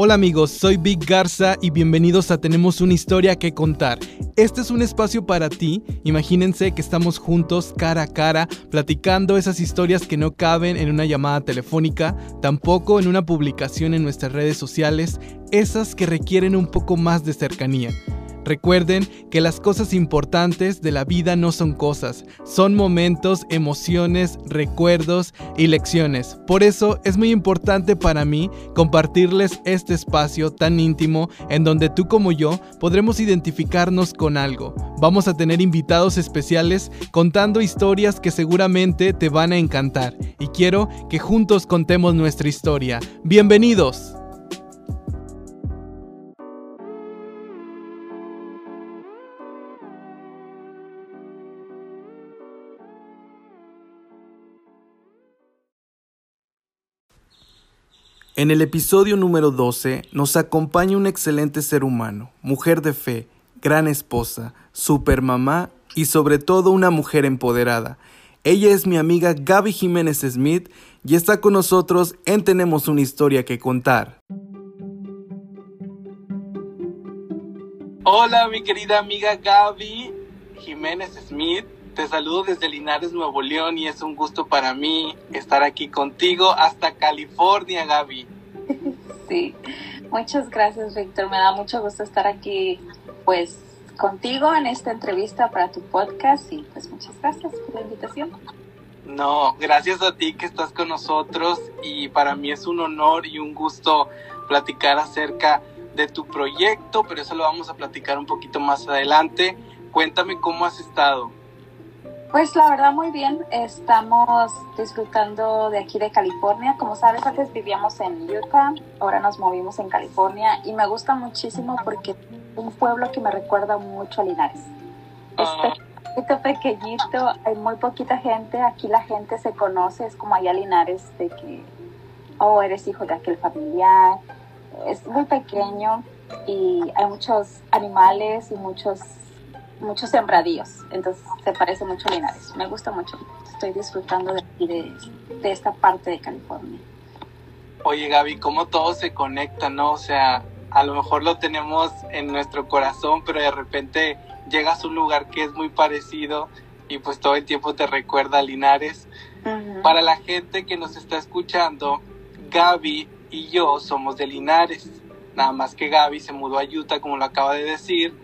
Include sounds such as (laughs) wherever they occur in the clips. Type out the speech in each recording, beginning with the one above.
Hola amigos, soy Big Garza y bienvenidos a Tenemos una historia que contar. Este es un espacio para ti. Imagínense que estamos juntos cara a cara platicando esas historias que no caben en una llamada telefónica, tampoco en una publicación en nuestras redes sociales, esas que requieren un poco más de cercanía. Recuerden que las cosas importantes de la vida no son cosas, son momentos, emociones, recuerdos y lecciones. Por eso es muy importante para mí compartirles este espacio tan íntimo en donde tú como yo podremos identificarnos con algo. Vamos a tener invitados especiales contando historias que seguramente te van a encantar y quiero que juntos contemos nuestra historia. Bienvenidos. En el episodio número 12 nos acompaña un excelente ser humano, mujer de fe, gran esposa, supermamá y sobre todo una mujer empoderada. Ella es mi amiga Gaby Jiménez Smith y está con nosotros en Tenemos una historia que contar. Hola mi querida amiga Gaby Jiménez Smith. Te saludo desde Linares, Nuevo León y es un gusto para mí estar aquí contigo hasta California, Gaby. (laughs) Sí, muchas gracias, Víctor. Me da mucho gusto estar aquí, pues, contigo en esta entrevista para tu podcast y pues muchas gracias por la invitación. No, gracias a ti que estás con nosotros y para mí es un honor y un gusto platicar acerca de tu proyecto, pero eso lo vamos a platicar un poquito más adelante. Cuéntame cómo has estado. Pues la verdad muy bien, estamos disfrutando de aquí de California. Como sabes, antes vivíamos en Utah, ahora nos movimos en California y me gusta muchísimo porque es un pueblo que me recuerda mucho a Linares. Ah. Es pequeñito, hay muy poquita gente, aquí la gente se conoce, es como allá Linares de que, oh, eres hijo de aquel familiar. Es muy pequeño y hay muchos animales y muchos muchos sembradíos, entonces se parece mucho a Linares. Me gusta mucho, estoy disfrutando de, de, de esta parte de California. Oye Gaby, ¿cómo todo se conecta, no? O sea, a lo mejor lo tenemos en nuestro corazón, pero de repente llegas a un lugar que es muy parecido y pues todo el tiempo te recuerda a Linares. Para la gente que nos está escuchando, Gaby y yo somos de Linares. Nada más que Gaby se mudó a Utah, como lo acaba de decir,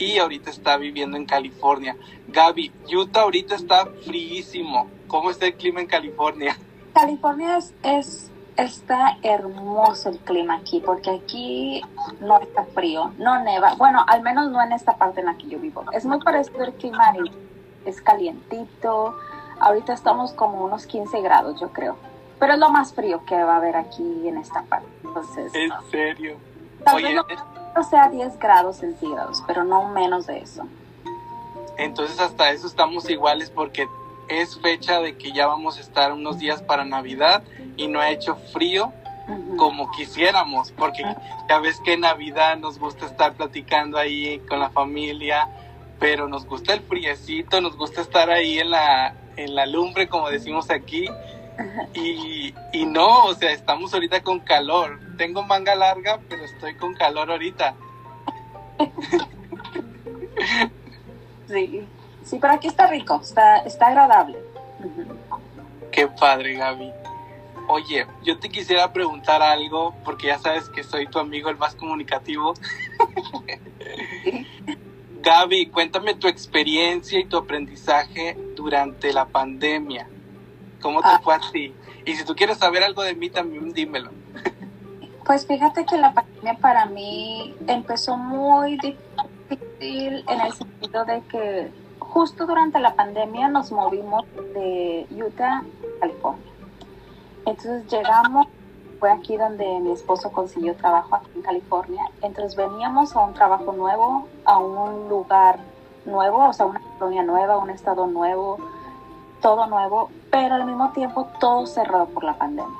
y ahorita está viviendo en California. Gaby, Utah ahorita está fríísimo. ¿Cómo está el clima en California? California es, es, está hermoso el clima aquí, porque aquí no está frío, no neva. Bueno, al menos no en esta parte en la que yo vivo. Es muy parecido el clima, es calientito. Ahorita estamos como unos 15 grados, yo creo. Pero es lo más frío que va a haber aquí en esta parte. Entonces, ¿En serio? Tal vez no sea 10 grados centígrados, pero no menos de eso. Entonces hasta eso estamos iguales porque es fecha de que ya vamos a estar unos días para Navidad y no ha hecho frío como quisiéramos, porque ya ves que en Navidad nos gusta estar platicando ahí con la familia, pero nos gusta el friecito, nos gusta estar ahí en la, en la lumbre, como decimos aquí, y, y no, o sea, estamos ahorita con calor. Tengo manga larga, pero estoy con calor ahorita. (laughs) Sí, sí, pero aquí está rico, está, está agradable. Qué padre, Gaby. Oye, yo te quisiera preguntar algo, porque ya sabes que soy tu amigo el más comunicativo. (laughs) Gaby, cuéntame tu experiencia y tu aprendizaje durante la pandemia. ¿Cómo te Ah. fue a ti? Y si tú quieres saber algo de mí, también dímelo. (laughs) Pues fíjate que la pandemia para mí empezó muy difícil en el sentido de que justo durante la pandemia nos movimos de Utah a California. Entonces llegamos, fue aquí donde mi esposo consiguió trabajo aquí en California. Entonces veníamos a un trabajo nuevo, a un lugar nuevo, o sea, una colonia nueva, un estado nuevo, todo nuevo, pero al mismo tiempo todo cerrado por la pandemia.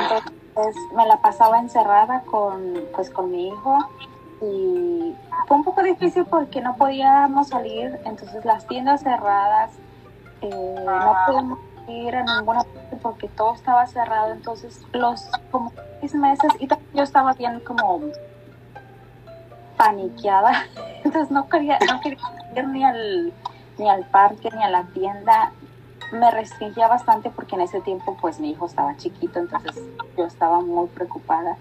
Entonces me la pasaba encerrada con, pues, con mi hijo y fue un poco difícil porque no podíamos salir, entonces las tiendas cerradas, eh, no podíamos ir a ninguna parte porque todo estaba cerrado, entonces los como seis meses y yo estaba bien como paniqueada, (laughs) entonces no quería, no quería ir ni al, ni al parque ni a la tienda, me restringía bastante porque en ese tiempo pues mi hijo estaba chiquito, entonces yo estaba muy preocupada.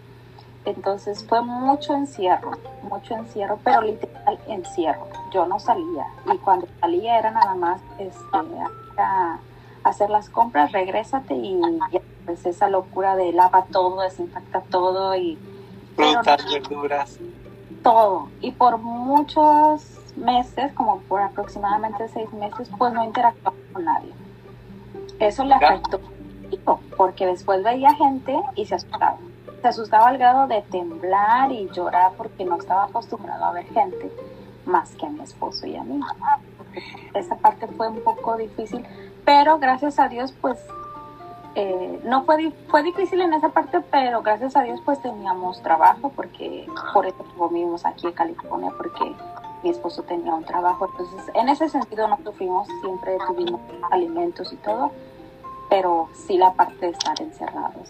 Entonces fue mucho encierro, mucho encierro, pero literal encierro. Yo no salía y cuando salía era nada más este, a hacer las compras, regrésate y ya, pues esa locura de lava todo, desinfecta todo y... Frutas, verduras. Todo. Y por muchos meses, como por aproximadamente seis meses, pues no interactuaba con nadie. Eso le afectó porque después veía gente y se asustaba. Se asustaba al grado de temblar y llorar porque no estaba acostumbrado a ver gente más que a mi esposo y a mí. Esa parte fue un poco difícil, pero gracias a Dios pues eh, no fue, fue difícil en esa parte, pero gracias a Dios pues teníamos trabajo porque por eso vivimos aquí en California porque mi esposo tenía un trabajo, entonces en ese sentido no sufrimos, siempre tuvimos alimentos y todo, pero sí la parte de estar encerrados.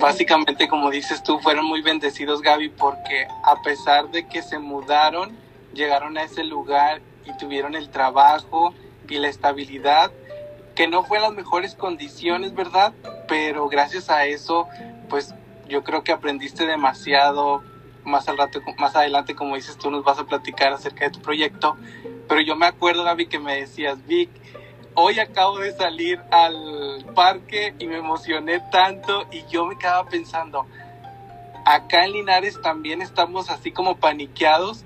Básicamente, como dices tú, fueron muy bendecidos, Gaby, porque a pesar de que se mudaron, llegaron a ese lugar y tuvieron el trabajo y la estabilidad, que no fue en las mejores condiciones, ¿verdad? Pero gracias a eso, pues yo creo que aprendiste demasiado, más al rato, más adelante, como dices tú, nos vas a platicar acerca de tu proyecto. Pero yo me acuerdo, Gaby, que me decías, Vic, hoy acabo de salir al parque y me emocioné tanto y yo me quedaba pensando, acá en Linares también estamos así como paniqueados,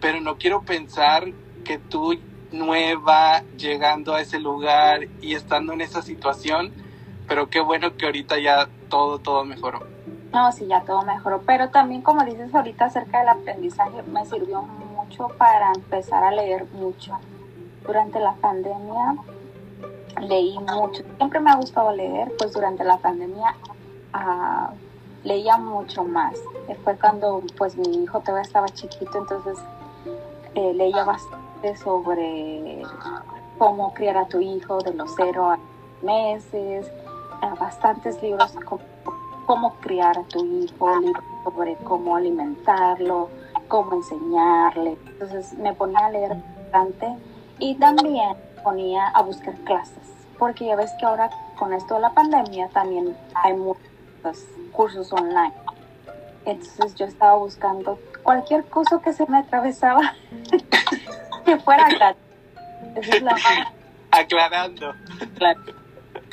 pero no quiero pensar que tú nueva, llegando a ese lugar y estando en esa situación, pero qué bueno que ahorita ya todo, todo mejoró. No, sí, ya todo mejoró, pero también como dices ahorita acerca del aprendizaje, me sirvió mucho para empezar a leer mucho. Durante la pandemia leí mucho, siempre me ha gustado leer, pues durante la pandemia uh, leía mucho más. Fue cuando pues mi hijo todavía estaba chiquito, entonces eh, leía bastante sobre cómo criar a tu hijo de los cero a meses, bastantes libros cómo criar a tu hijo, libros sobre cómo alimentarlo, cómo enseñarle. Entonces me ponía a leer bastante y también ponía a buscar clases, porque ya ves que ahora con esto de la pandemia también hay muchos cursos online. Entonces yo estaba buscando cualquier cosa que se me atravesaba (laughs) que fuera (laughs) gratis. Aclarando. Claro.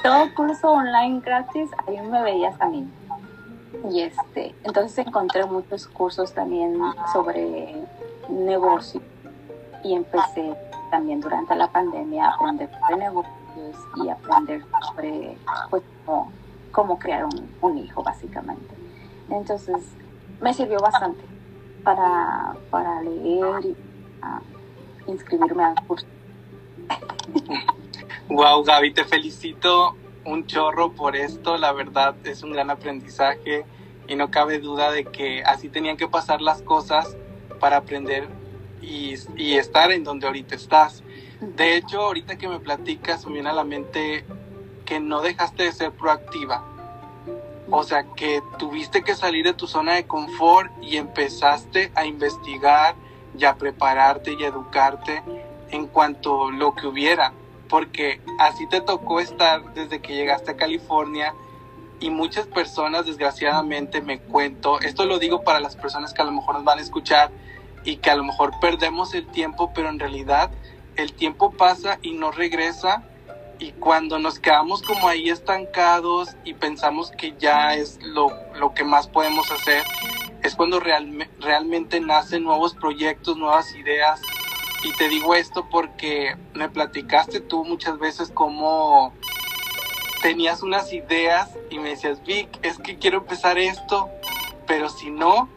Todo curso online gratis, ahí me veías a mí. Y este, entonces encontré muchos cursos también sobre negocio y empecé también durante la pandemia a aprender sobre negocios y aprender sobre pues, cómo, crear un, hijo básicamente. Entonces me sirvió bastante para, para leer y inscribirme al curso. Wow, Gaby, te felicito un chorro por esto, la verdad es un gran aprendizaje y no cabe duda de que así tenían que pasar las cosas para aprender y, estar en donde ahorita estás. De hecho, ahorita que me platicas, me viene a la mente que no dejaste de ser proactiva. O sea, que tuviste que salir de tu zona de confort y empezaste a investigar y a prepararte y educarte en cuanto a lo que hubiera porque así te tocó estar desde que llegaste a California y muchas personas desgraciadamente me cuento, esto lo digo para las personas que a lo mejor nos van a escuchar y que a lo mejor perdemos el tiempo, pero en realidad el tiempo pasa y no regresa y cuando nos quedamos como ahí estancados y pensamos que ya es lo, lo que más podemos hacer, es cuando realmente nacen nuevos proyectos, nuevas ideas, y te digo esto porque me platicaste tú muchas veces cómo tenías unas ideas y me decías, Vic, es que quiero empezar esto, pero si no,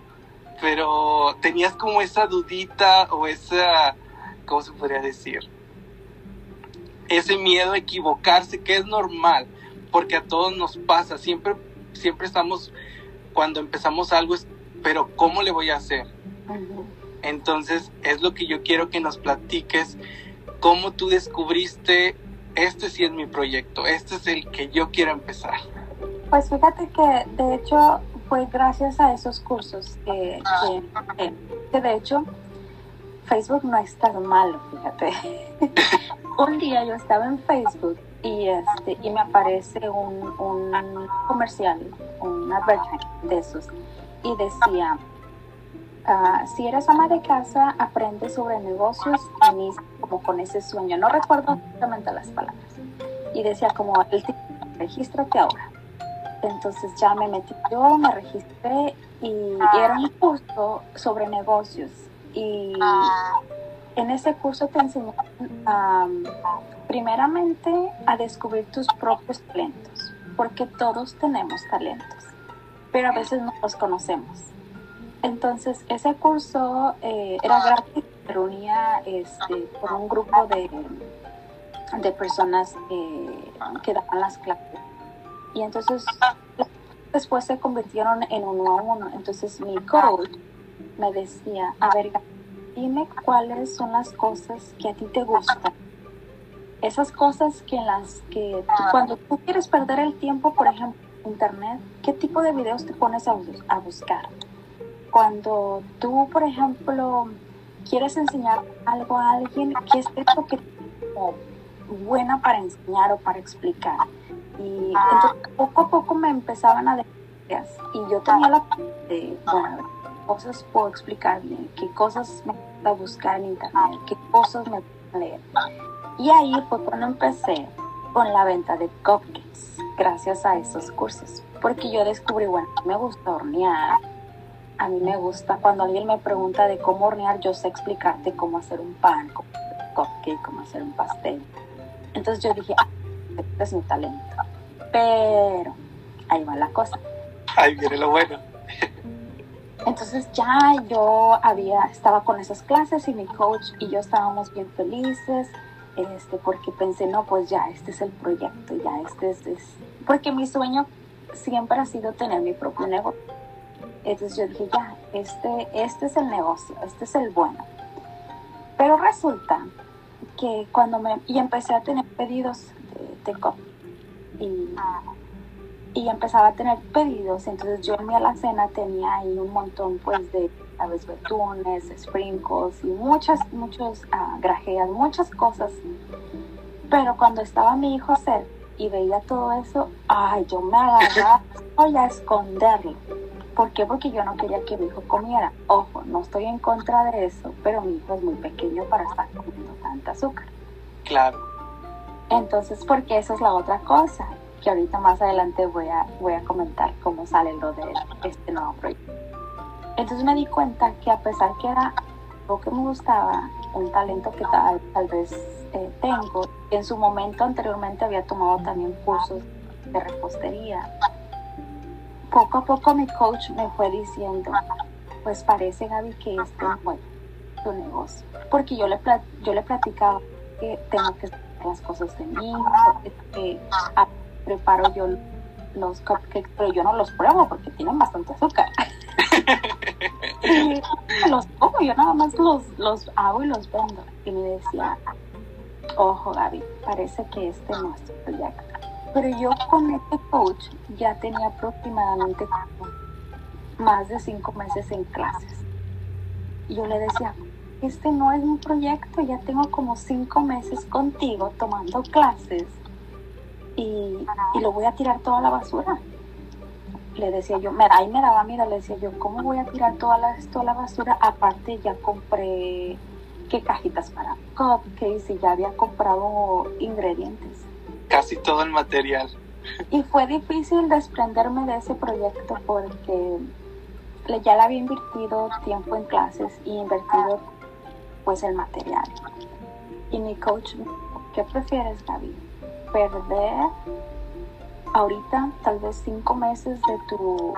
pero tenías como esa dudita o esa, ¿cómo se podría decir? Ese miedo a equivocarse, que es normal, porque a todos nos pasa, siempre, siempre estamos, cuando empezamos algo, es, pero ¿cómo le voy a hacer? Entonces es lo que yo quiero que nos platiques, cómo tú descubriste este sí es mi proyecto, este es el que yo quiero empezar? Pues fíjate que de hecho fue gracias a esos cursos que, que, de hecho Facebook no es tan malo, fíjate. (laughs) un día yo estaba en Facebook y este y me aparece un, un comercial, un advertisement de esos y decía uh, si eres ama de casa aprende sobre negocios y como con ese sueño. No recuerdo exactamente las palabras. Y decía como el tipo regístrate ahora entonces ya me metí yo me registré y era un curso sobre negocios. Y en ese curso te enseñan primeramente a descubrir tus propios talentos, porque todos tenemos talentos, pero a veces no los conocemos. Entonces, ese curso eh, era gratis, reunía este, con un grupo de, de personas que daban las clases. Y entonces, después se convirtieron en uno a uno. Entonces, mi coach me decía, a ver, dime cuáles son las cosas que a ti te gustan. Esas cosas que las que cuando tú quieres perder el tiempo, por ejemplo, internet, ¿qué tipo de videos te pones a buscar? Cuando tú, por ejemplo, quieres enseñar algo a alguien, ¿qué es esto que como buena para enseñar o para explicar? Y entonces poco a poco me empezaban a decir y yo tenía la de, bueno, cosas puedo explicar bien, qué cosas me a buscar en internet, qué cosas me puedo leer. Y ahí fue cuando empecé con la venta de cupcakes, gracias a esos cursos, porque yo descubrí, bueno, me gusta hornear, a mí me gusta, cuando alguien me pregunta de cómo hornear, yo sé explicarte cómo hacer un pan, cómo hacer un cupcake, cómo hacer un pastel. Entonces yo dije, ah, este es mi talento. Pero ahí va la cosa. Ahí viene lo bueno. Entonces ya yo había, estaba con esas clases y mi coach y yo estábamos bien felices, este, porque pensé, no, pues ya, este es el proyecto, ya, este es, es, porque mi sueño siempre ha sido tener mi propio negocio. Entonces yo dije, ya, este, este es el negocio, este es el bueno. Pero resulta que cuando me, y empecé a tener pedidos de, y y empezaba a tener pedidos, entonces yo en mi alacena tenía ahí un montón pues de aves betunes, sprinkles y muchas, muchos uh, grajeas, muchas cosas. Pero cuando estaba mi hijo cerca y veía todo eso, ay, yo me agarraba (laughs) a esconderlo. ¿Por qué? Porque yo no quería que mi hijo comiera. Ojo, no estoy en contra de eso, pero mi hijo es muy pequeño para estar comiendo tanta azúcar. Claro. Entonces, porque esa es la otra cosa que ahorita más adelante voy a, voy a comentar cómo sale lo de este nuevo proyecto. Entonces me di cuenta que a pesar que era algo que me gustaba, un talento que tal, tal vez eh, tengo, en su momento anteriormente había tomado también cursos de repostería, poco a poco mi coach me fue diciendo, pues parece Gaby que este es tu negocio, porque yo le, yo le platicaba que tengo que hacer las cosas de mí, que preparo yo los cupcakes, pero yo no los pruebo porque tienen bastante azúcar. (laughs) y los como, yo nada más los, los hago y los vendo. Y me decía, ojo Gaby, parece que este no es tu proyecto. Pero yo con este coach ya tenía aproximadamente más de cinco meses en clases. Y yo le decía, este no es mi proyecto, ya tengo como cinco meses contigo tomando clases y, lo voy a tirar toda la basura. Le decía yo, me, ahí me daba miedo, le decía yo, ¿cómo voy a tirar toda la, toda la basura? Aparte ya compré qué cajitas para cupcakes y ya había comprado ingredientes. Casi todo el material. Y fue difícil desprenderme de ese proyecto porque ya le había invertido tiempo en clases y invertido pues el material. Y mi coach, ¿qué prefieres, David? perder ahorita tal vez cinco meses de tu,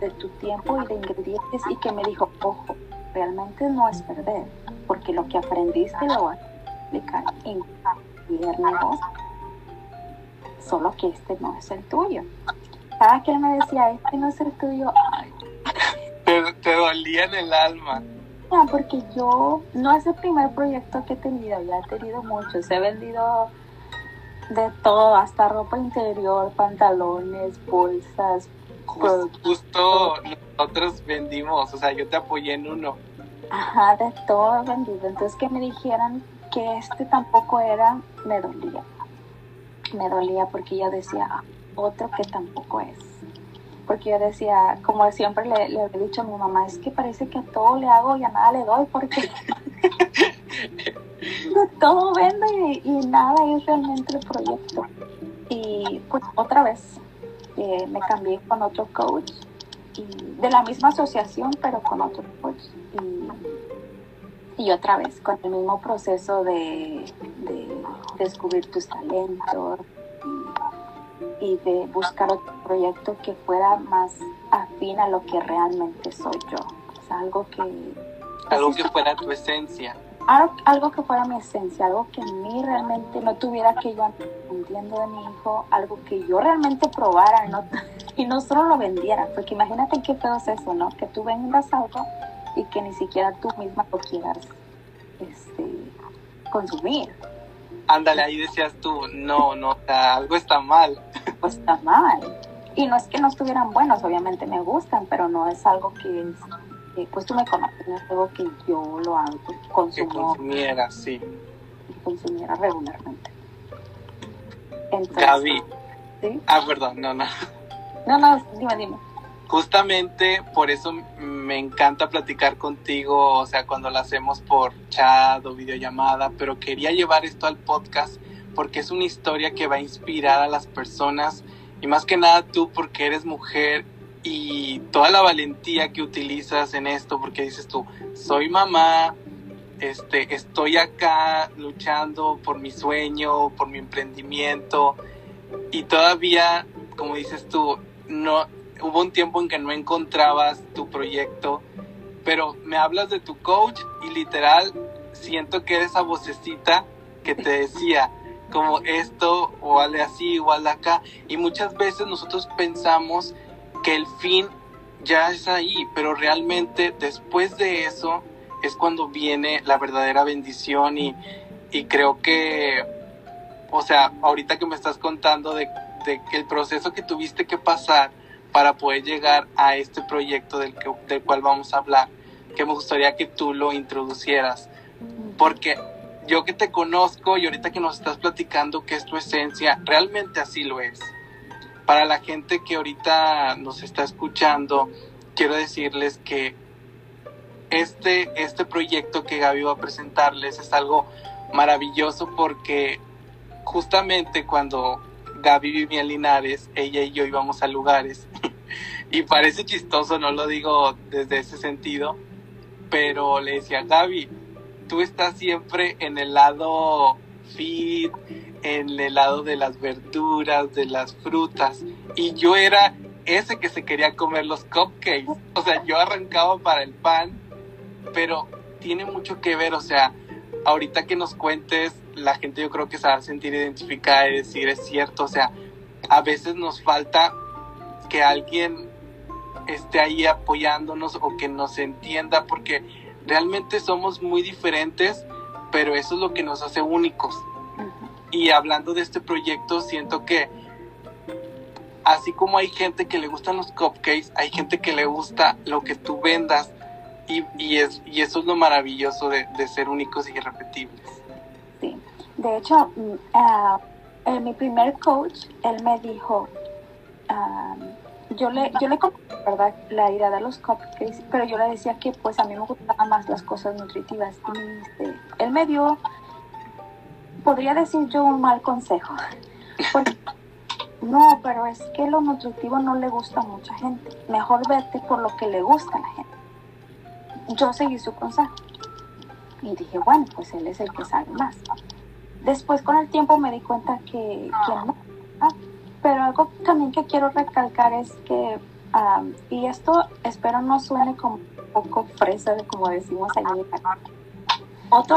de tu tiempo y de ingredientes y que me dijo, ojo, realmente no es perder, porque lo que aprendiste lo vas a aplicar en cualquier negocio, solo que este no es el tuyo. Cada que él me decía, este no es el tuyo, Te, te dolía en el alma. porque yo no es el primer proyecto que he tenido, ya he tenido muchos, he vendido De todo, hasta ropa interior, pantalones, bolsas. Justo, nosotros vendimos, o sea, yo te apoyé en uno. Ajá, de todo vendido. Entonces que me dijeran que este tampoco era, me dolía. Me dolía porque yo decía, otro que tampoco es. Porque yo decía, como siempre le, le he dicho a mi mamá, es que parece que a todo le hago y a nada le doy porque (laughs) todo vende y, nada es realmente el proyecto. Y pues otra vez eh, me cambié con otro coach y de la misma asociación pero con otro coach y, y otra vez con el mismo proceso de, de descubrir tus talentos y, de buscar otro proyecto que fuera más afín a lo que realmente soy yo. Sea, algo que... Algo que fuera tu esencia algo, que fuera mi esencia, algo que en mí realmente no tuviera que yo entiendo de mi hijo, algo que yo realmente probara y no solo lo vendiera, porque imagínate qué pedo es eso, ¿no? Que tú vendas algo y que ni siquiera tú misma lo quieras este, consumir. Ándale, ahí decías tú, no, no, algo está mal. Pues está mal. Y no es que no estuvieran buenos, obviamente me gustan, pero no es algo que pues tú me conoces, no es algo que yo lo hago, consumo. Que consumiera, sí. consumiera regularmente. Gaby. ¿sí? Ah, perdón, no, no. No, no, dime, dime. Justamente por eso me encanta platicar contigo, o sea, cuando lo hacemos por chat o videollamada, pero quería llevar esto al podcast porque es una historia que va a inspirar a las personas y más que nada tú porque eres mujer y toda la valentía que utilizas en esto, porque dices tú, soy mamá, este, estoy acá luchando por mi sueño, por mi emprendimiento, y todavía, como dices tú, no, hubo un tiempo en que no encontrabas tu proyecto, pero me hablas de tu coach y literal siento que eres esa vocecita que te decía, como esto, o hazle así, o hazle acá, y muchas veces nosotros pensamos que el fin ya es ahí, pero realmente después de eso es cuando viene la verdadera bendición y, creo que, o sea, ahorita que me estás contando de, que el proceso que tuviste que pasar para poder llegar a este proyecto del, que, del cual vamos a hablar, que me gustaría que tú lo introducieras, porque yo que te conozco y ahorita que nos estás platicando que es tu esencia, realmente así lo es. Para la gente que ahorita nos está escuchando, quiero decirles que este, este proyecto que Gaby va a presentarles es algo maravilloso porque justamente cuando Gaby vivía en Linares, ella y yo íbamos a lugares (laughs) y parece chistoso, no lo digo desde ese sentido, pero le decía, Gaby, tú estás siempre en el lado fit, en el lado de las verduras, de las frutas. Y yo era ese que se quería comer los cupcakes. O sea, yo arrancaba para el pan, pero tiene mucho que ver, o sea, ahorita que nos cuentes, la gente yo creo que se va a sentir identificada y decir, es cierto, o sea, a veces nos falta que alguien esté ahí apoyándonos o que nos entienda, porque realmente somos muy diferentes, pero eso es lo que nos hace únicos. Y hablando de este proyecto, siento que así como hay gente que le gustan los cupcakes, hay gente que le gusta lo que tú vendas y, y, es, y eso es lo maravilloso de, ser únicos y irrepetibles. Sí, de hecho, mm, ah, mi primer coach, él me dijo, ah, yo le, yo le ¿verdad? la idea de los cupcakes, pero yo le decía que pues a mí me gustaban más las cosas nutritivas. Y este, él me dio podría decir yo un mal consejo. (laughs) no, pero es que lo nutritivo no le gusta a mucha gente. Mejor vete por lo que le gusta a la gente. Yo seguí su consejo. Y dije, bueno, pues él es el que sabe más. Después con el tiempo me di cuenta que. Pero algo también que quiero recalcar es que, y esto espero no suene como un poco fresa, como decimos allí en otro otro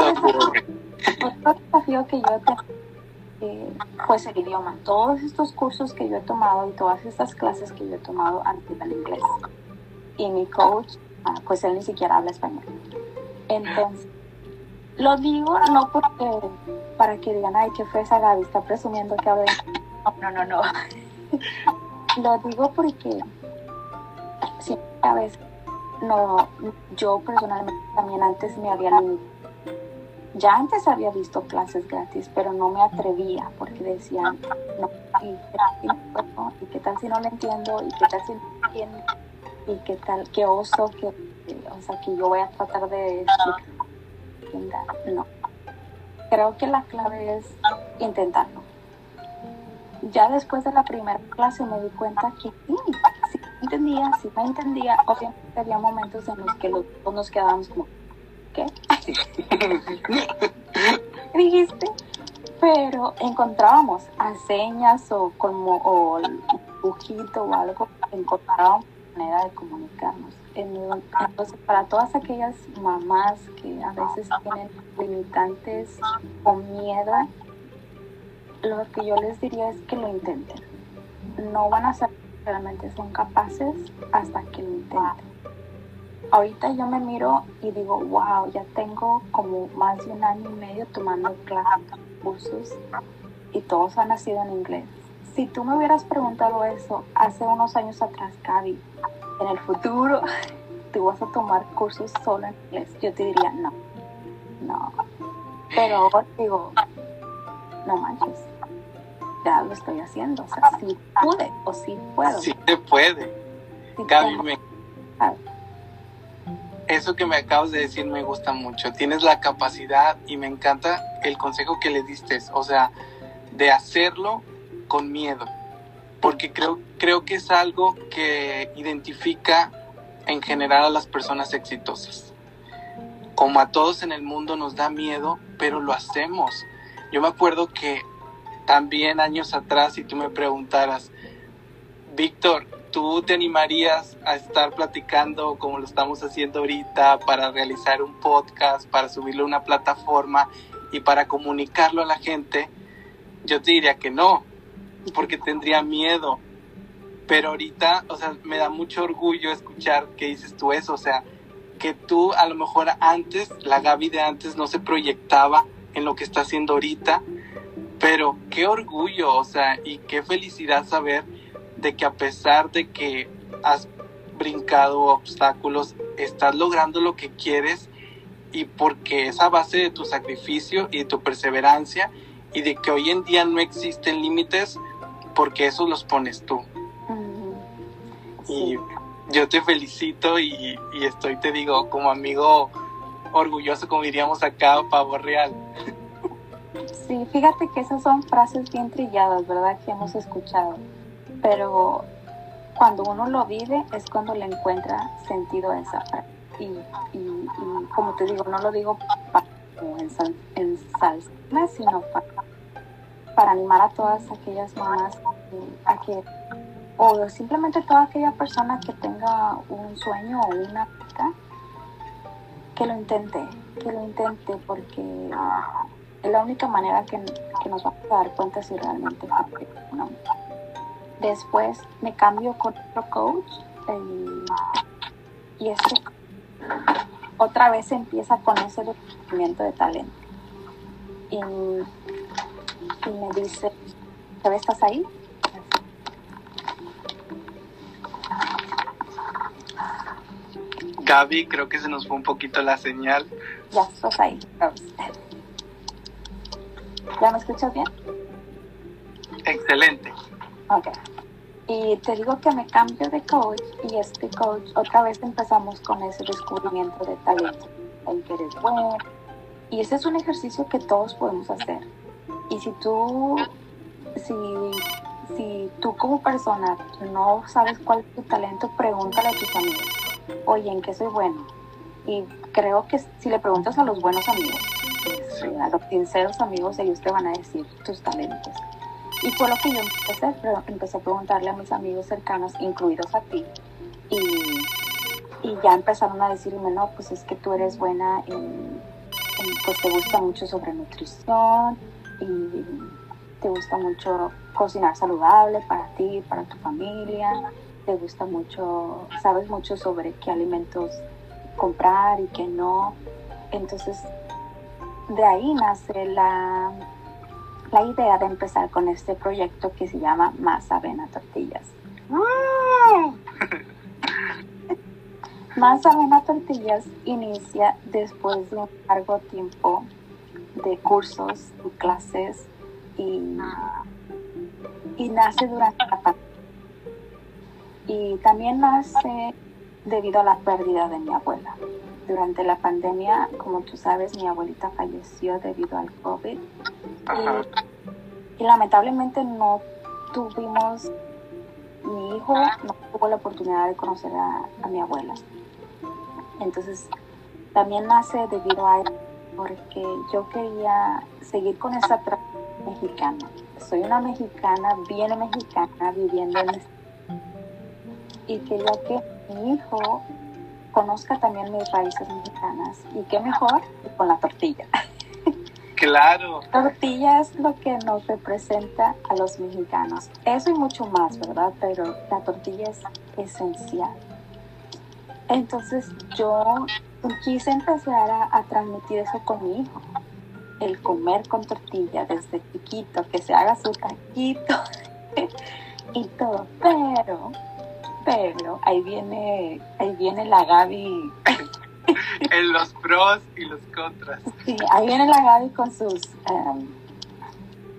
desafío que yo tengo, eh, pues el idioma. Todos estos cursos que yo he tomado y todas estas clases que yo he tomado han sido en inglés. Y mi coach, ah, pues él ni siquiera habla español. Entonces, Lo digo no porque para que digan, ay, qué fresa Gaby, está presumiendo que habla. No, no, no. Lo digo porque sí, a veces no, yo personalmente también antes me había ya antes había visto clases gratis, pero no me atrevía porque decían, no, y, qué tal si no lo entiendo, y qué tal si no entiendo, y qué tal, qué oso, que, o sea, que yo voy a tratar de no. Creo que la clave es intentarlo. Ya después de la primera clase me di cuenta que sí, sí entendía, sí me entendía. Obviamente había momentos en los que los dos nos quedábamos como, ¿qué? (laughs) dijiste? Pero encontrábamos a señas o como o dibujito o algo, encontrábamos manera de comunicarnos. Entonces, para todas aquellas mamás que a veces tienen limitantes o miedo, lo que yo les diría es que lo intenten. No van a ser realmente son capaces hasta que lo intenten. Ahorita yo me miro y digo, wow, ya tengo como más de un año y medio tomando clases, cursos y todos han nacido en inglés. Si tú me hubieras preguntado eso hace unos años atrás, Gaby, en el futuro (laughs) tú vas a tomar cursos solo en inglés, yo te diría no, no. Pero ahora digo, no manches, ya lo estoy haciendo, o sea, sí pude o sí puedo. Sí se puede. Gaby, eso que me acabas de decir me gusta mucho. Tienes la capacidad y me encanta el consejo que le diste, o sea, de hacerlo con miedo porque creo, creo que es algo que identifica en general a las personas exitosas. Como a todos en el mundo nos da miedo, pero lo hacemos. Yo me acuerdo que también años atrás, si tú me preguntaras, Víctor, ¿tú te animarías a estar platicando como lo estamos haciendo ahorita para realizar un podcast, para subirlo a una plataforma y para comunicarlo a la gente? Yo te diría que no, porque tendría miedo. Pero ahorita, o sea, me da mucho orgullo escuchar que dices tú eso, o sea, que tú a lo mejor antes, la Gaby de antes no se proyectaba en lo que está haciendo ahorita, pero qué orgullo, o sea, y qué felicidad saber de que a pesar de que has brincado obstáculos, estás logrando lo que quieres y porque es a base de tu sacrificio y de tu perseverancia y de que hoy en día no existen límites porque eso los pones tú. Y yo te felicito y, estoy, te digo, como amigo orgulloso, como diríamos acá, pavo real. Sí, fíjate que esas son frases bien trilladas, ¿verdad? Que hemos escuchado. Pero cuando uno lo vive es cuando le encuentra sentido a esa frase. Y, y, como te digo, no lo digo para en, salsa, sino para para animar a todas aquellas mamás a que, o simplemente toda aquella persona que tenga un sueño o una meta, que lo intente, que lo intente, porque es la única manera que, nos vamos a dar cuenta si realmente una Después me cambio con otro coach y, y este otra vez empieza con ese descubrimiento de talento. Y y me dice, ¿todavía estás ahí? Gaby, creo que se nos fue un poquito la señal. Ya, estás ahí. ¿Ya me escuchas bien? Excelente. Ok. Y te digo que me cambio de coach y este coach otra vez empezamos con ese descubrimiento de talento, en que eres bueno. Y ese es un ejercicio que todos podemos hacer y si tú, si, si tú como persona no sabes cuál es tu talento, pregúntale a tus amigos, oye, ¿en qué soy bueno? Y creo que si le preguntas a los buenos amigos, a los sinceros amigos, ellos te van a decir tus talentos. Y fue lo que yo empecé, empecé a preguntarle a mis amigos cercanos, incluidos a ti, y, y ya empezaron a decirme, no, pues es que tú eres buena en, pues te gusta mucho sobre nutrición, y te gusta mucho cocinar saludable para ti, para tu familia, te gusta mucho, sabes mucho sobre qué alimentos comprar y qué no. Entonces, de ahí nace la, la idea de empezar con este proyecto que se llama Más Avena Tortillas. Más Avena Tortillas inicia después de un largo tiempo de cursos y clases y, y nace durante la pandemia. Y también nace debido a la pérdida de mi abuela. Durante la pandemia, como tú sabes, mi abuelita falleció debido al COVID. Y, y, lamentablemente no tuvimos, mi hijo no tuvo la oportunidad de conocer a, a mi abuela. Entonces, también nace debido a eso, porque yo quería seguir con esa tradición mexicana. Soy una mexicana, bien mexicana, viviendo en este y quería que mi hijo conozca también mis raíces mexicanas. Y qué mejor con la tortilla. (laughs) Claro. Tortilla es lo que nos representa a los mexicanos. Eso y mucho más, ¿verdad? Pero la tortilla es esencial. Entonces yo quise empezar a, a transmitir eso con mi hijo. El comer con tortilla desde chiquito, que se haga su taquito (laughs) y todo. Pero pero ahí viene, ahí viene la Gaby. (laughs) en los pros y los contras. Sí, ahí viene la Gaby con sus, um,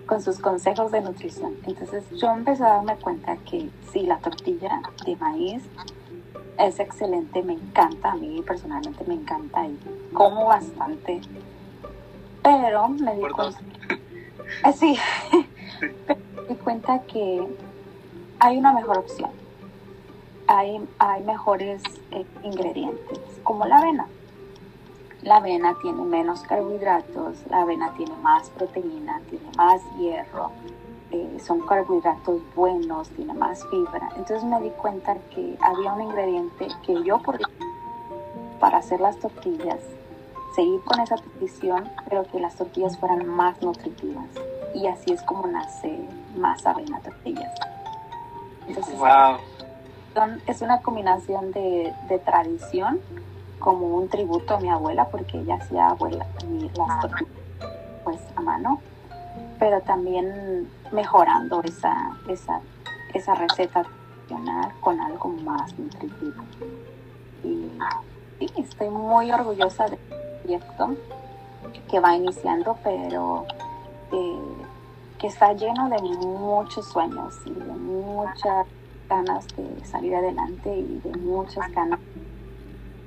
con sus consejos de nutrición. Entonces yo empecé a darme cuenta que sí, la tortilla de maíz es excelente, me encanta, a mí personalmente me encanta y como bastante. Pero me di cuenta, (laughs) eh, sí, (laughs) me di cuenta que hay una mejor opción hay, mejores eh, ingredientes, como la avena. La avena tiene menos carbohidratos, la avena tiene más proteína, tiene más hierro, eh, son carbohidratos buenos, tiene más fibra. Entonces me di cuenta que había un ingrediente que yo podía para hacer las tortillas, seguir con esa petición, pero que las tortillas fueran más nutritivas. Y así es como nace más avena tortillas. Entonces, wow es una combinación de, tradición, como un tributo a mi abuela, porque ella hacía abuela las tortillas pues a mano, pero también mejorando esa, esa, esa receta tradicional con algo más nutritivo. Y sí, estoy muy orgullosa del proyecto que va iniciando, pero eh, que está lleno de muchos sueños y de muchas ganas de salir adelante y de muchas ganas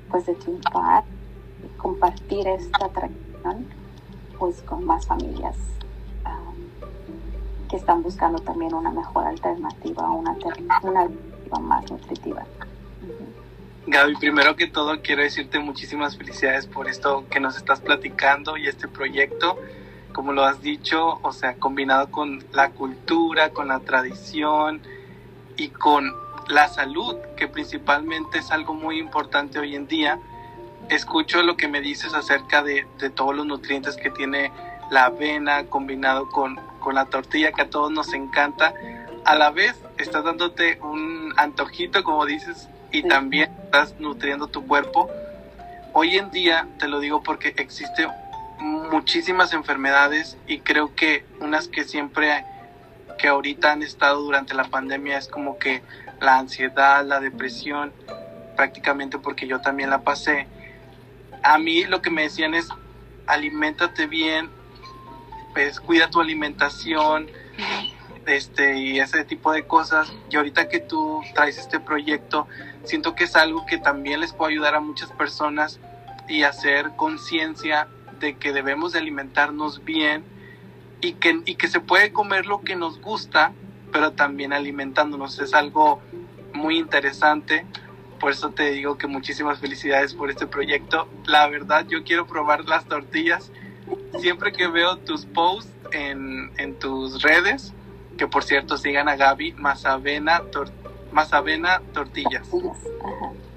pues de triunfar y compartir esta tradición pues con más familias que están buscando también una mejor alternativa, una, una alternativa más nutritiva. Gaby, primero que todo quiero decirte muchísimas felicidades por esto que nos estás platicando y este proyecto, como lo has dicho, o sea, combinado con la cultura, con la tradición, y con la salud, que principalmente es algo muy importante hoy en día. Escucho lo que me dices acerca de, todos los nutrientes que tiene la avena combinado con, con la tortilla que a todos nos encanta. A la vez estás dándote un antojito, como dices, y también estás nutriendo tu cuerpo. Hoy en día, te lo digo porque existen muchísimas enfermedades y creo que unas que siempre que ahorita han estado durante la pandemia es como que la ansiedad, la depresión, prácticamente porque yo también la pasé. A mí lo que me decían es, aliméntate bien, pues cuida tu alimentación, este, y ese tipo de cosas. Y ahorita que tú traes este proyecto, siento que es algo que también les puede ayudar a muchas personas y hacer conciencia de que debemos de alimentarnos bien, y que, y que se puede comer lo que nos gusta, pero también alimentándonos. Es algo muy interesante. Por eso te digo que muchísimas felicidades por este proyecto. La verdad, yo quiero probar las tortillas. Siempre que veo tus posts en, en tus redes, que por cierto sigan a Gaby, más avena, más avena tortillas.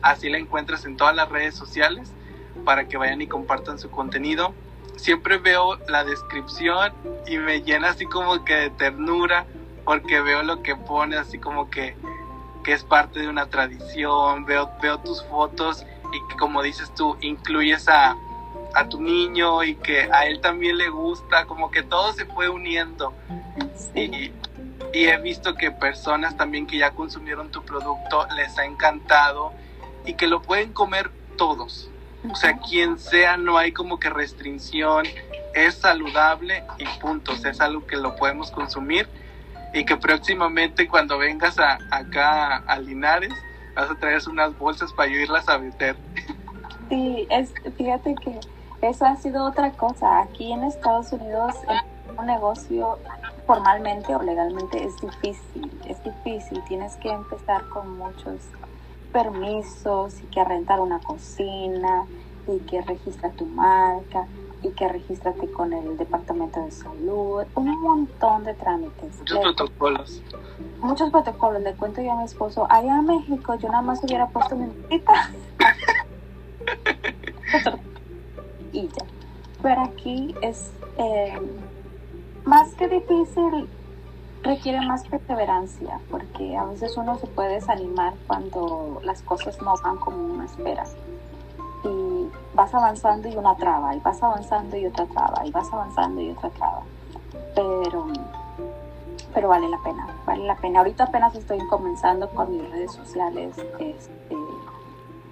Así la encuentras en todas las redes sociales para que vayan y compartan su contenido siempre veo la descripción y me llena así como que de ternura porque veo lo que pone así como que, que es parte de una tradición, veo, veo tus fotos y que como dices tú, incluyes a, a tu niño y que a él también le gusta, como que todo se fue uniendo. Y, y he visto que personas también que ya consumieron tu producto les ha encantado y que lo pueden comer todos. O sea, quien sea, no hay como que restricción, es saludable y puntos, es algo que lo podemos consumir y que próximamente cuando vengas a, acá a Linares vas a traer unas bolsas para yo irlas a meter. Sí, es, fíjate que eso ha sido otra cosa. Aquí en Estados Unidos un negocio formalmente o legalmente es difícil, es difícil. Tienes que empezar con muchos permisos y que rentar una cocina y que registra tu marca y que registrate con el departamento de salud, un montón de trámites. Muchos protocolos. Muchos protocolos. Le cuento yo a mi esposo, allá en México yo nada más hubiera puesto mi (laughs) y ya. Pero aquí es eh, más que difícil, requiere más perseverancia, porque a veces uno se puede desanimar cuando las cosas no van como uno espera. Y vas avanzando y una traba, y vas avanzando y otra traba, y vas avanzando y otra traba. Pero, pero vale la pena, vale la pena. Ahorita apenas estoy comenzando con mis redes sociales. Este,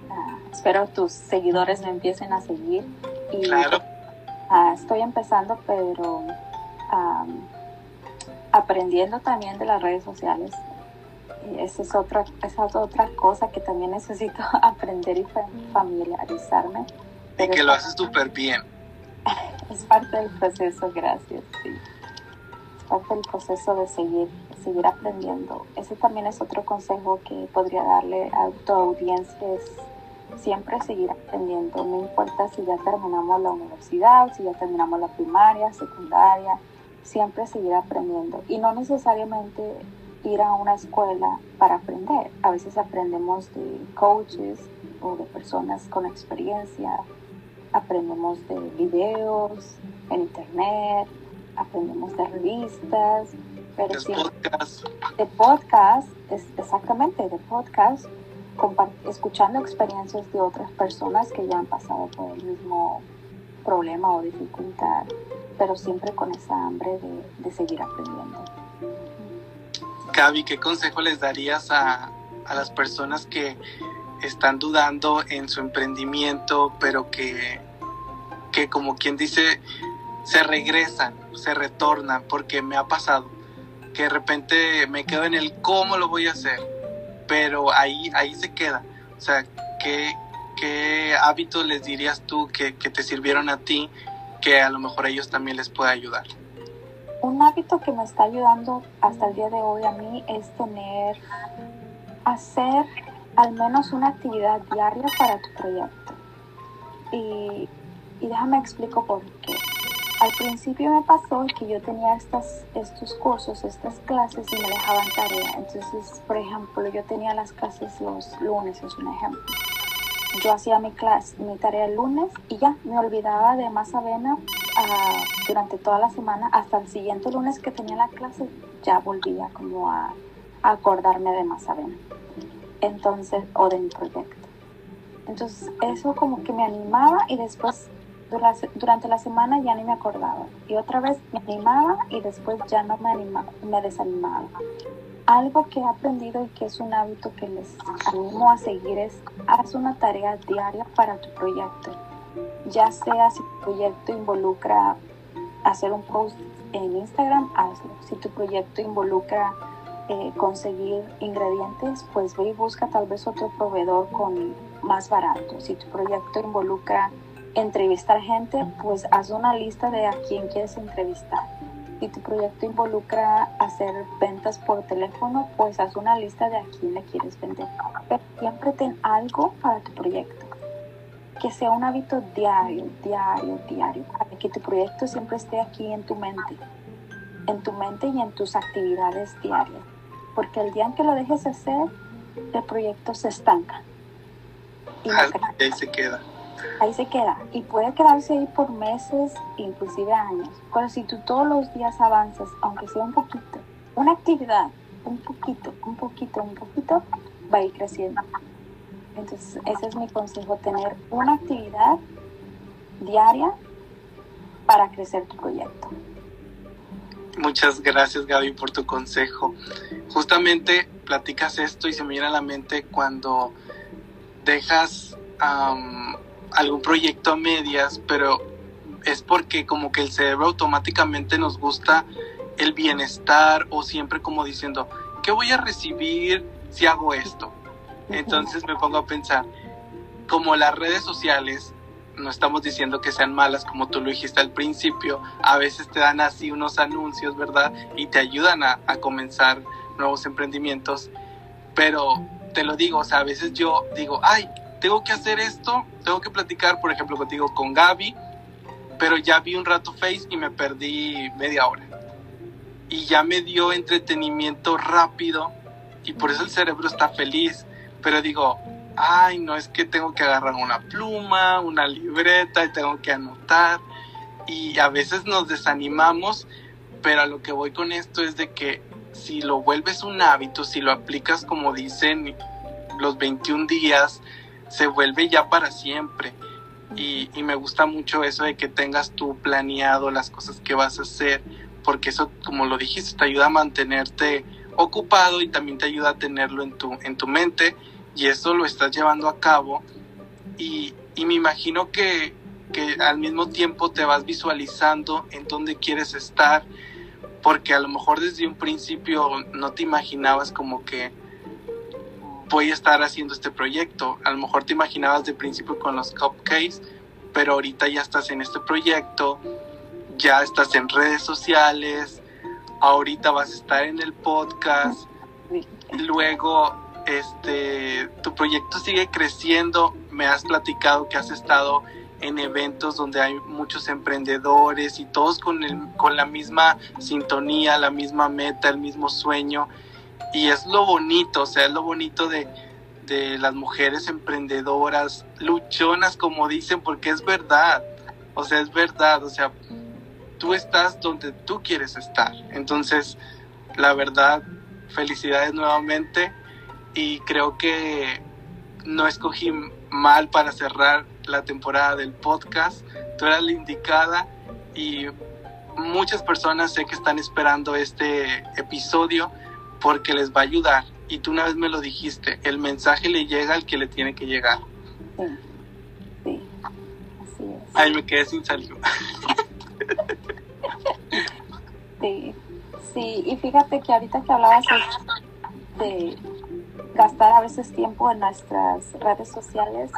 uh, espero tus seguidores me empiecen a seguir. Y, Claro. uh, estoy empezando, pero um, aprendiendo también de las redes sociales. Y esa es otra, esa es otra cosa que también necesito (laughs) aprender y fa- familiarizarme. Y que lo es- haces súper bien. (laughs) Es parte del proceso, gracias. Sí. Es parte del proceso de seguir, seguir aprendiendo. Ese también es otro consejo que podría darle a tu audiencia, es siempre seguir aprendiendo. No importa si ya terminamos la universidad, si ya terminamos la primaria, secundaria, siempre seguir aprendiendo. Y no necesariamente ir a una escuela para aprender. A veces aprendemos de coaches o de personas con experiencia, aprendemos de videos en internet, aprendemos de revistas, pero Los siempre podcasts. de podcast, es exactamente de podcast, escuchando experiencias de otras personas que ya han pasado por el mismo problema o dificultad, pero siempre con esa hambre de, de seguir aprendiendo. Gaby, ¿qué consejo les darías a, a las personas que están dudando en su emprendimiento, pero que, que como quien dice, se regresan, se retornan, porque me ha pasado que de repente me quedo en el cómo lo voy a hacer, pero ahí, ahí se queda. O sea, ¿qué, qué hábitos les dirías tú que, que te sirvieron a ti que a lo mejor a ellos también les puede ayudar? Un hábito que me está ayudando hasta el día de hoy a mí es tener, hacer al menos una actividad diaria para tu proyecto. Y, y déjame explico por qué. Al principio me pasó que yo tenía estos cursos, estas clases y me dejaban tarea. Entonces, por ejemplo, yo tenía las clases los lunes, es un ejemplo. Yo hacía mi clase, mi tarea el lunes y ya me olvidaba de más avena ah, durante toda la semana hasta el siguiente lunes que tenía la clase ya volvía como a, acordarme de más avena. Entonces, o de mi proyecto. Entonces, eso como que me animaba y después durante, la semana ya ni me acordaba. Y otra vez me animaba y después ya no me animaba, me desanimaba. Algo que he aprendido y que es un hábito que les animo a seguir es haz una tarea diaria para tu proyecto. Ya sea si tu proyecto involucra hacer un post en Instagram, hazlo. Si tu proyecto involucra eh, conseguir ingredientes, pues ve y busca tal vez otro proveedor con más barato. Si tu proyecto involucra entrevistar gente, pues haz una lista de a quién quieres entrevistar. Si tu proyecto involucra hacer ventas por teléfono, pues haz una lista de a quién le quieres vender. Pero siempre ten algo para tu proyecto. Que sea un hábito diario, diario, diario, para que tu proyecto siempre esté aquí en tu mente. En tu mente y en tus actividades diarias. Porque el día en que lo dejes de hacer, el proyecto se estanca. Y no Ahí se queda. Ahí se queda y puede quedarse ahí por meses, inclusive años. Pero si tú todos los días avanzas, aunque sea un poquito, una actividad, un poquito, un poquito, un poquito, va a ir creciendo. Entonces, ese es mi consejo, tener una actividad diaria para crecer tu proyecto. Muchas gracias Gaby por tu consejo. Justamente platicas esto y se me viene a la mente cuando dejas algún proyecto a medias, pero es porque como que el cerebro automáticamente nos gusta el bienestar o siempre como diciendo, ¿qué voy a recibir si hago esto? Entonces me pongo a pensar, como las redes sociales, no estamos diciendo que sean malas como tú lo dijiste al principio, a veces te dan así unos anuncios, ¿verdad? Y te ayudan a, a comenzar nuevos emprendimientos, pero te lo digo, o sea, a veces yo digo, ay, tengo que hacer esto, tengo que platicar, por ejemplo, contigo con Gaby, pero ya vi un rato Face y me perdí media hora. Y ya me dio entretenimiento rápido y por eso el cerebro está feliz. Pero digo, ay, no es que tengo que agarrar una pluma, una libreta y tengo que anotar. Y a veces nos desanimamos, pero a lo que voy con esto es de que si lo vuelves un hábito, si lo aplicas como dicen los 21 días, se vuelve ya para siempre. Y, me gusta mucho eso de que tengas tú planeado las cosas que vas a hacer, porque eso, como lo dijiste, te ayuda a mantenerte ocupado y también te ayuda a tenerlo en tu, en tu mente y eso lo estás llevando a cabo y, y me imagino que, que al mismo tiempo te vas visualizando en dónde quieres estar, porque a lo mejor desde un principio no te imaginabas como que voy a estar haciendo este proyecto. A lo mejor te imaginabas de principio con los cupcakes, pero ahorita ya estás en este proyecto, ya estás en redes sociales, ahorita vas a estar en el podcast, luego este tu proyecto sigue creciendo, me has platicado que has estado en eventos donde hay muchos emprendedores y todos con, el, con la misma sintonía, la misma meta, el mismo sueño y es lo bonito, o sea, es lo bonito de, las mujeres emprendedoras, luchonas, como dicen, porque es verdad, o sea, es verdad, o sea, tú estás donde tú quieres estar. Entonces, la verdad, felicidades nuevamente y creo que no escogí mal para cerrar la temporada del podcast. Tú eras la indicada y muchas personas sé que están esperando este episodio porque les va a ayudar. Y tú una vez me lo dijiste, el mensaje le llega al que le tiene que llegar. Sí, sí, así es. Ay, me quedé sin saliva. (laughs) sí, sí, y fíjate que ahorita que hablabas de gastar a veces tiempo en nuestras redes sociales,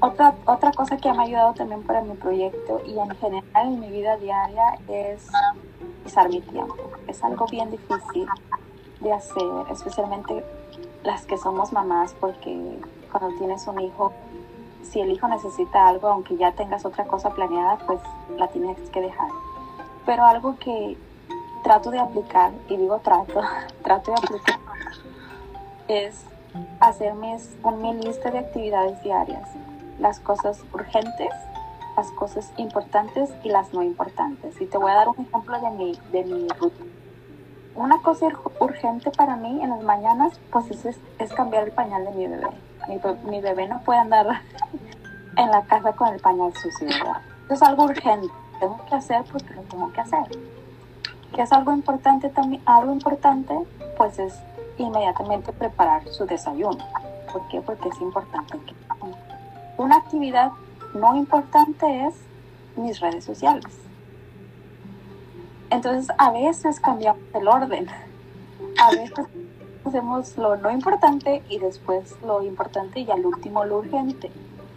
otra, otra cosa que me ha ayudado también para mi proyecto y en general en mi vida diaria es usar mi tiempo. Es algo bien difícil de hacer, especialmente las que somos mamás, porque cuando tienes un hijo, si el hijo necesita algo, aunque ya tengas otra cosa planeada, pues la tienes que dejar. Pero algo que trato de aplicar, y digo trato, (laughs) trato de aplicar, es hacer mis, mi lista de actividades diarias las cosas urgentes, las cosas importantes y las no importantes. Y te voy a dar un ejemplo de mi, de mi rutina. Una cosa urgente para mí en las mañanas, pues es, es cambiar el pañal de mi bebé. Mi, bebé no puede andar (laughs) en la casa con el pañal sucio, Es algo urgente. Tengo que hacer porque lo tengo que hacer. Que es algo importante también, algo importante, pues es inmediatamente preparar su desayuno. ¿Por qué? Porque es importante una actividad no importante es mis redes sociales. Entonces, a veces cambiamos el orden. A veces hacemos lo no importante y después lo importante y al último lo urgente.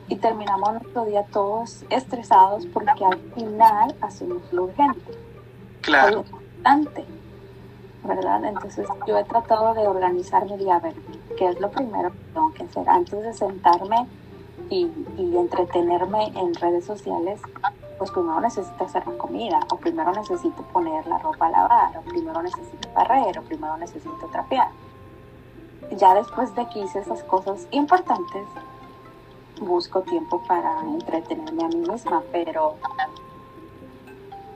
Y terminamos nuestro día todos estresados porque al final hacemos lo urgente. Claro. Lo importante. ¿Verdad? Entonces yo he tratado de organizar mi día a ver qué es lo primero que tengo que hacer antes de sentarme y, entretenerme en redes sociales, pues primero necesito hacer la comida, o primero necesito poner la ropa a lavar, o primero necesito barrer, o primero necesito trapear. Ya después de que hice esas cosas importantes, busco tiempo para entretenerme a mí misma, pero,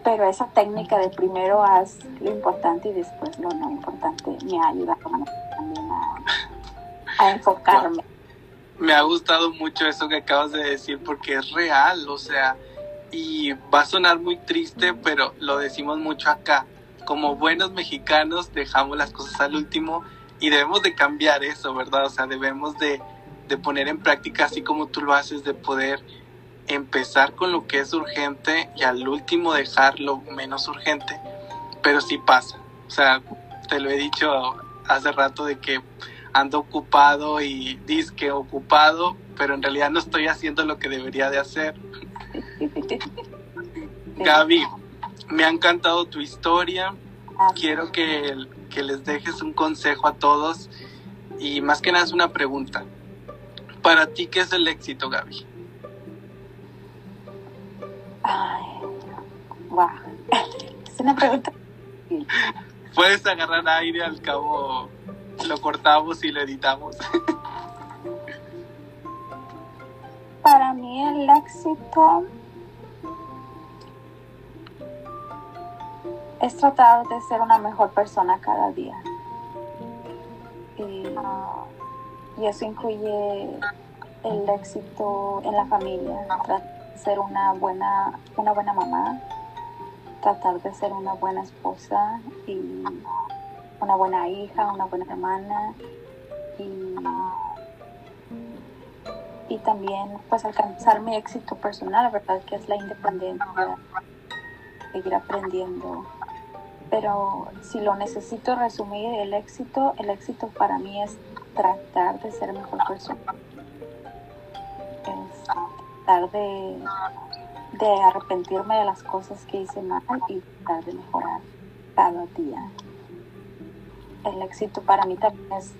pero esa técnica de primero haz lo importante y después lo no importante me ha ayudado también a, a enfocarme Me ha gustado mucho eso que acabas de decir porque es real, o sea, y va a sonar muy triste, pero lo decimos mucho acá. Como buenos mexicanos dejamos las cosas al último y debemos de cambiar eso, ¿verdad? O sea, debemos de, de poner en práctica así como tú lo haces, de poder empezar con lo que es urgente y al último dejar lo menos urgente, pero sí pasa. O sea, te lo he dicho hace rato de que ando ocupado y disque ocupado, pero en realidad no estoy haciendo lo que debería de hacer. (laughs) Gaby, me ha encantado tu historia. Quiero que, que les dejes un consejo a todos y más que nada es una pregunta. Para ti, ¿qué es el éxito, Gaby? Ay, wow. (laughs) Es una pregunta. Puedes agarrar aire, al cabo lo cortamos y lo editamos. (laughs) Para mí el éxito es tratar de ser una mejor persona cada día. Y, eso incluye el éxito en la familia, ser una buena, una buena mamá, tratar de ser una buena esposa y una buena hija, una buena hermana y, y también pues alcanzar mi éxito personal, ¿verdad? Que es la independencia, seguir aprendiendo. Pero si lo necesito resumir, el éxito, el éxito para mí es tratar de ser mejor persona. Es tratar de, de arrepentirme de las cosas que hice mal y tratar de mejorar cada día el éxito para mí también es,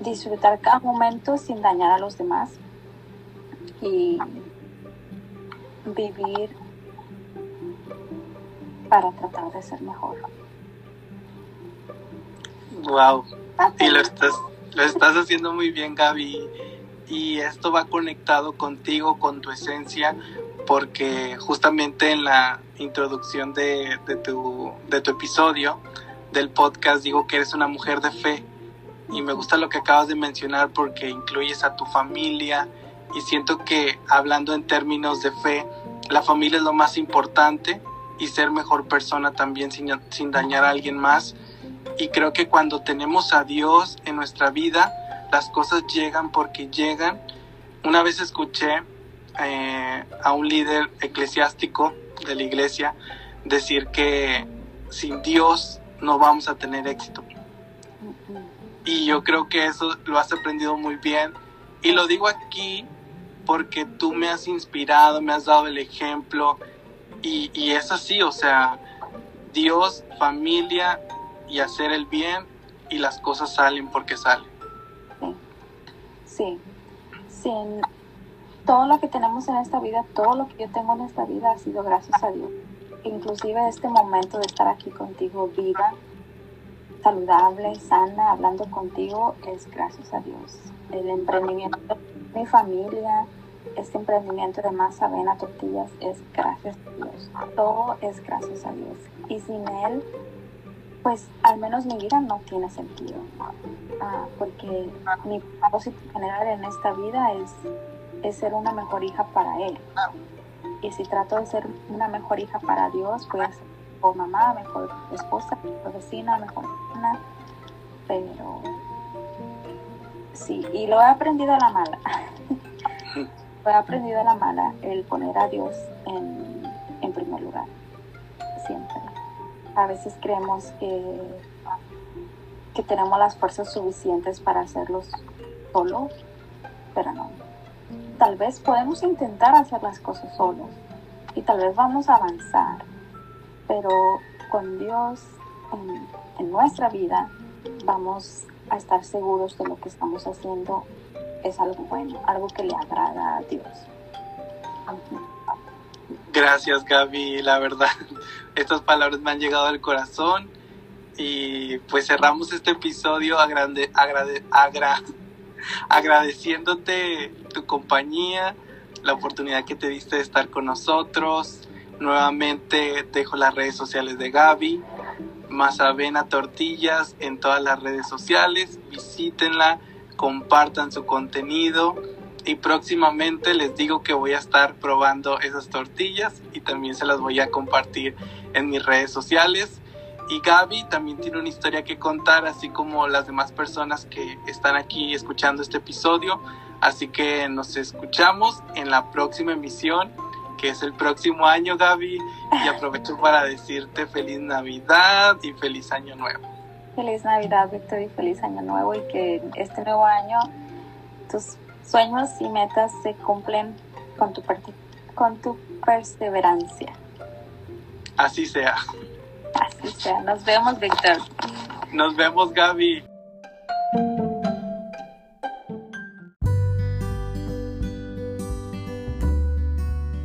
disfrutar cada momento sin dañar a los demás y vivir para tratar de ser mejor. Wow. Y lo estás, lo estás haciendo muy bien, Gaby. Y esto va conectado contigo, con tu esencia, porque justamente en la introducción de, de, tu, de tu episodio del podcast digo que eres una mujer de fe y me gusta lo que acabas de mencionar porque incluyes a tu familia y siento que hablando en términos de fe, la familia es lo más importante y ser mejor persona también sin, sin dañar a alguien más. Y creo que cuando tenemos a Dios en nuestra vida, las cosas llegan porque llegan. Una vez escuché eh, a un líder eclesiástico de la iglesia decir que sin Dios no vamos a tener éxito. Y yo creo que eso lo has aprendido muy bien. Y lo digo aquí porque tú me has inspirado, me has dado el ejemplo. Y, y es así, o sea, Dios, familia y hacer el bien y las cosas salen porque salen. Sí, sí. todo lo que tenemos en esta vida, todo lo que yo tengo en esta vida ha sido gracias a Dios inclusive este momento de estar aquí contigo viva, saludable, sana, hablando contigo, es gracias a Dios. El emprendimiento de mi familia, este emprendimiento de masa, avena, tortillas, es gracias a Dios. Todo es gracias a Dios. Y sin Él, pues al menos mi vida no tiene sentido. Ah, porque mi propósito general en esta vida es, es ser una mejor hija para Él y si trato de ser una mejor hija para Dios, ser mejor mamá, mejor esposa, mejor vecina, mejor pero sí, y lo he aprendido a la mala. (laughs) lo he aprendido a la mala el poner a Dios en, en primer lugar, siempre. A veces creemos que, que tenemos las fuerzas suficientes para hacerlos solos, pero no tal vez podemos intentar hacer las cosas solos y tal vez vamos a avanzar, pero con Dios en, nuestra vida vamos a estar seguros de lo que estamos haciendo es algo bueno, algo que le agrada a Dios. Gracias Gaby, la verdad, (laughs) estas palabras me han llegado al corazón y pues cerramos este episodio agrade, agrade, agra, (laughs) agradeciéndote tu compañía, la oportunidad que te diste de estar con nosotros. Nuevamente dejo las redes sociales de Gaby, Mazavena Tortillas en todas las redes sociales. Visítenla, compartan su contenido y próximamente les digo que voy a estar probando esas tortillas y también se las voy a compartir en mis redes sociales. Y Gaby también tiene una historia que contar, así como las demás personas que están aquí escuchando este episodio. Así que nos escuchamos en la próxima emisión, que es el próximo año, Gaby. Y aprovecho (laughs) para decirte feliz Navidad y feliz Año Nuevo. Feliz Navidad, Víctor, y feliz Año Nuevo. Y que este nuevo año tus sueños y metas se cumplen con tu, con tu perseverancia. Así sea. Así sea. Nos vemos, Víctor. Nos vemos, Gaby.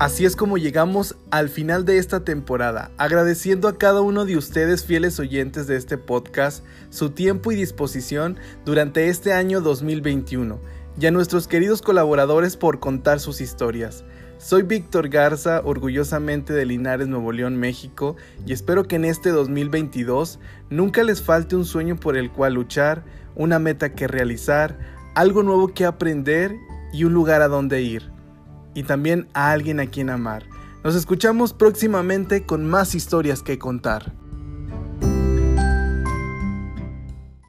Así es como llegamos al final de esta temporada, agradeciendo a cada uno de ustedes fieles oyentes de este podcast su tiempo y disposición durante este año 2021 y a nuestros queridos colaboradores por contar sus historias. Soy Víctor Garza, orgullosamente de Linares, Nuevo León, México, y espero que en este 2022 nunca les falte un sueño por el cual luchar, una meta que realizar, algo nuevo que aprender y un lugar a donde ir y también a alguien a quien amar. Nos escuchamos próximamente con más historias que contar.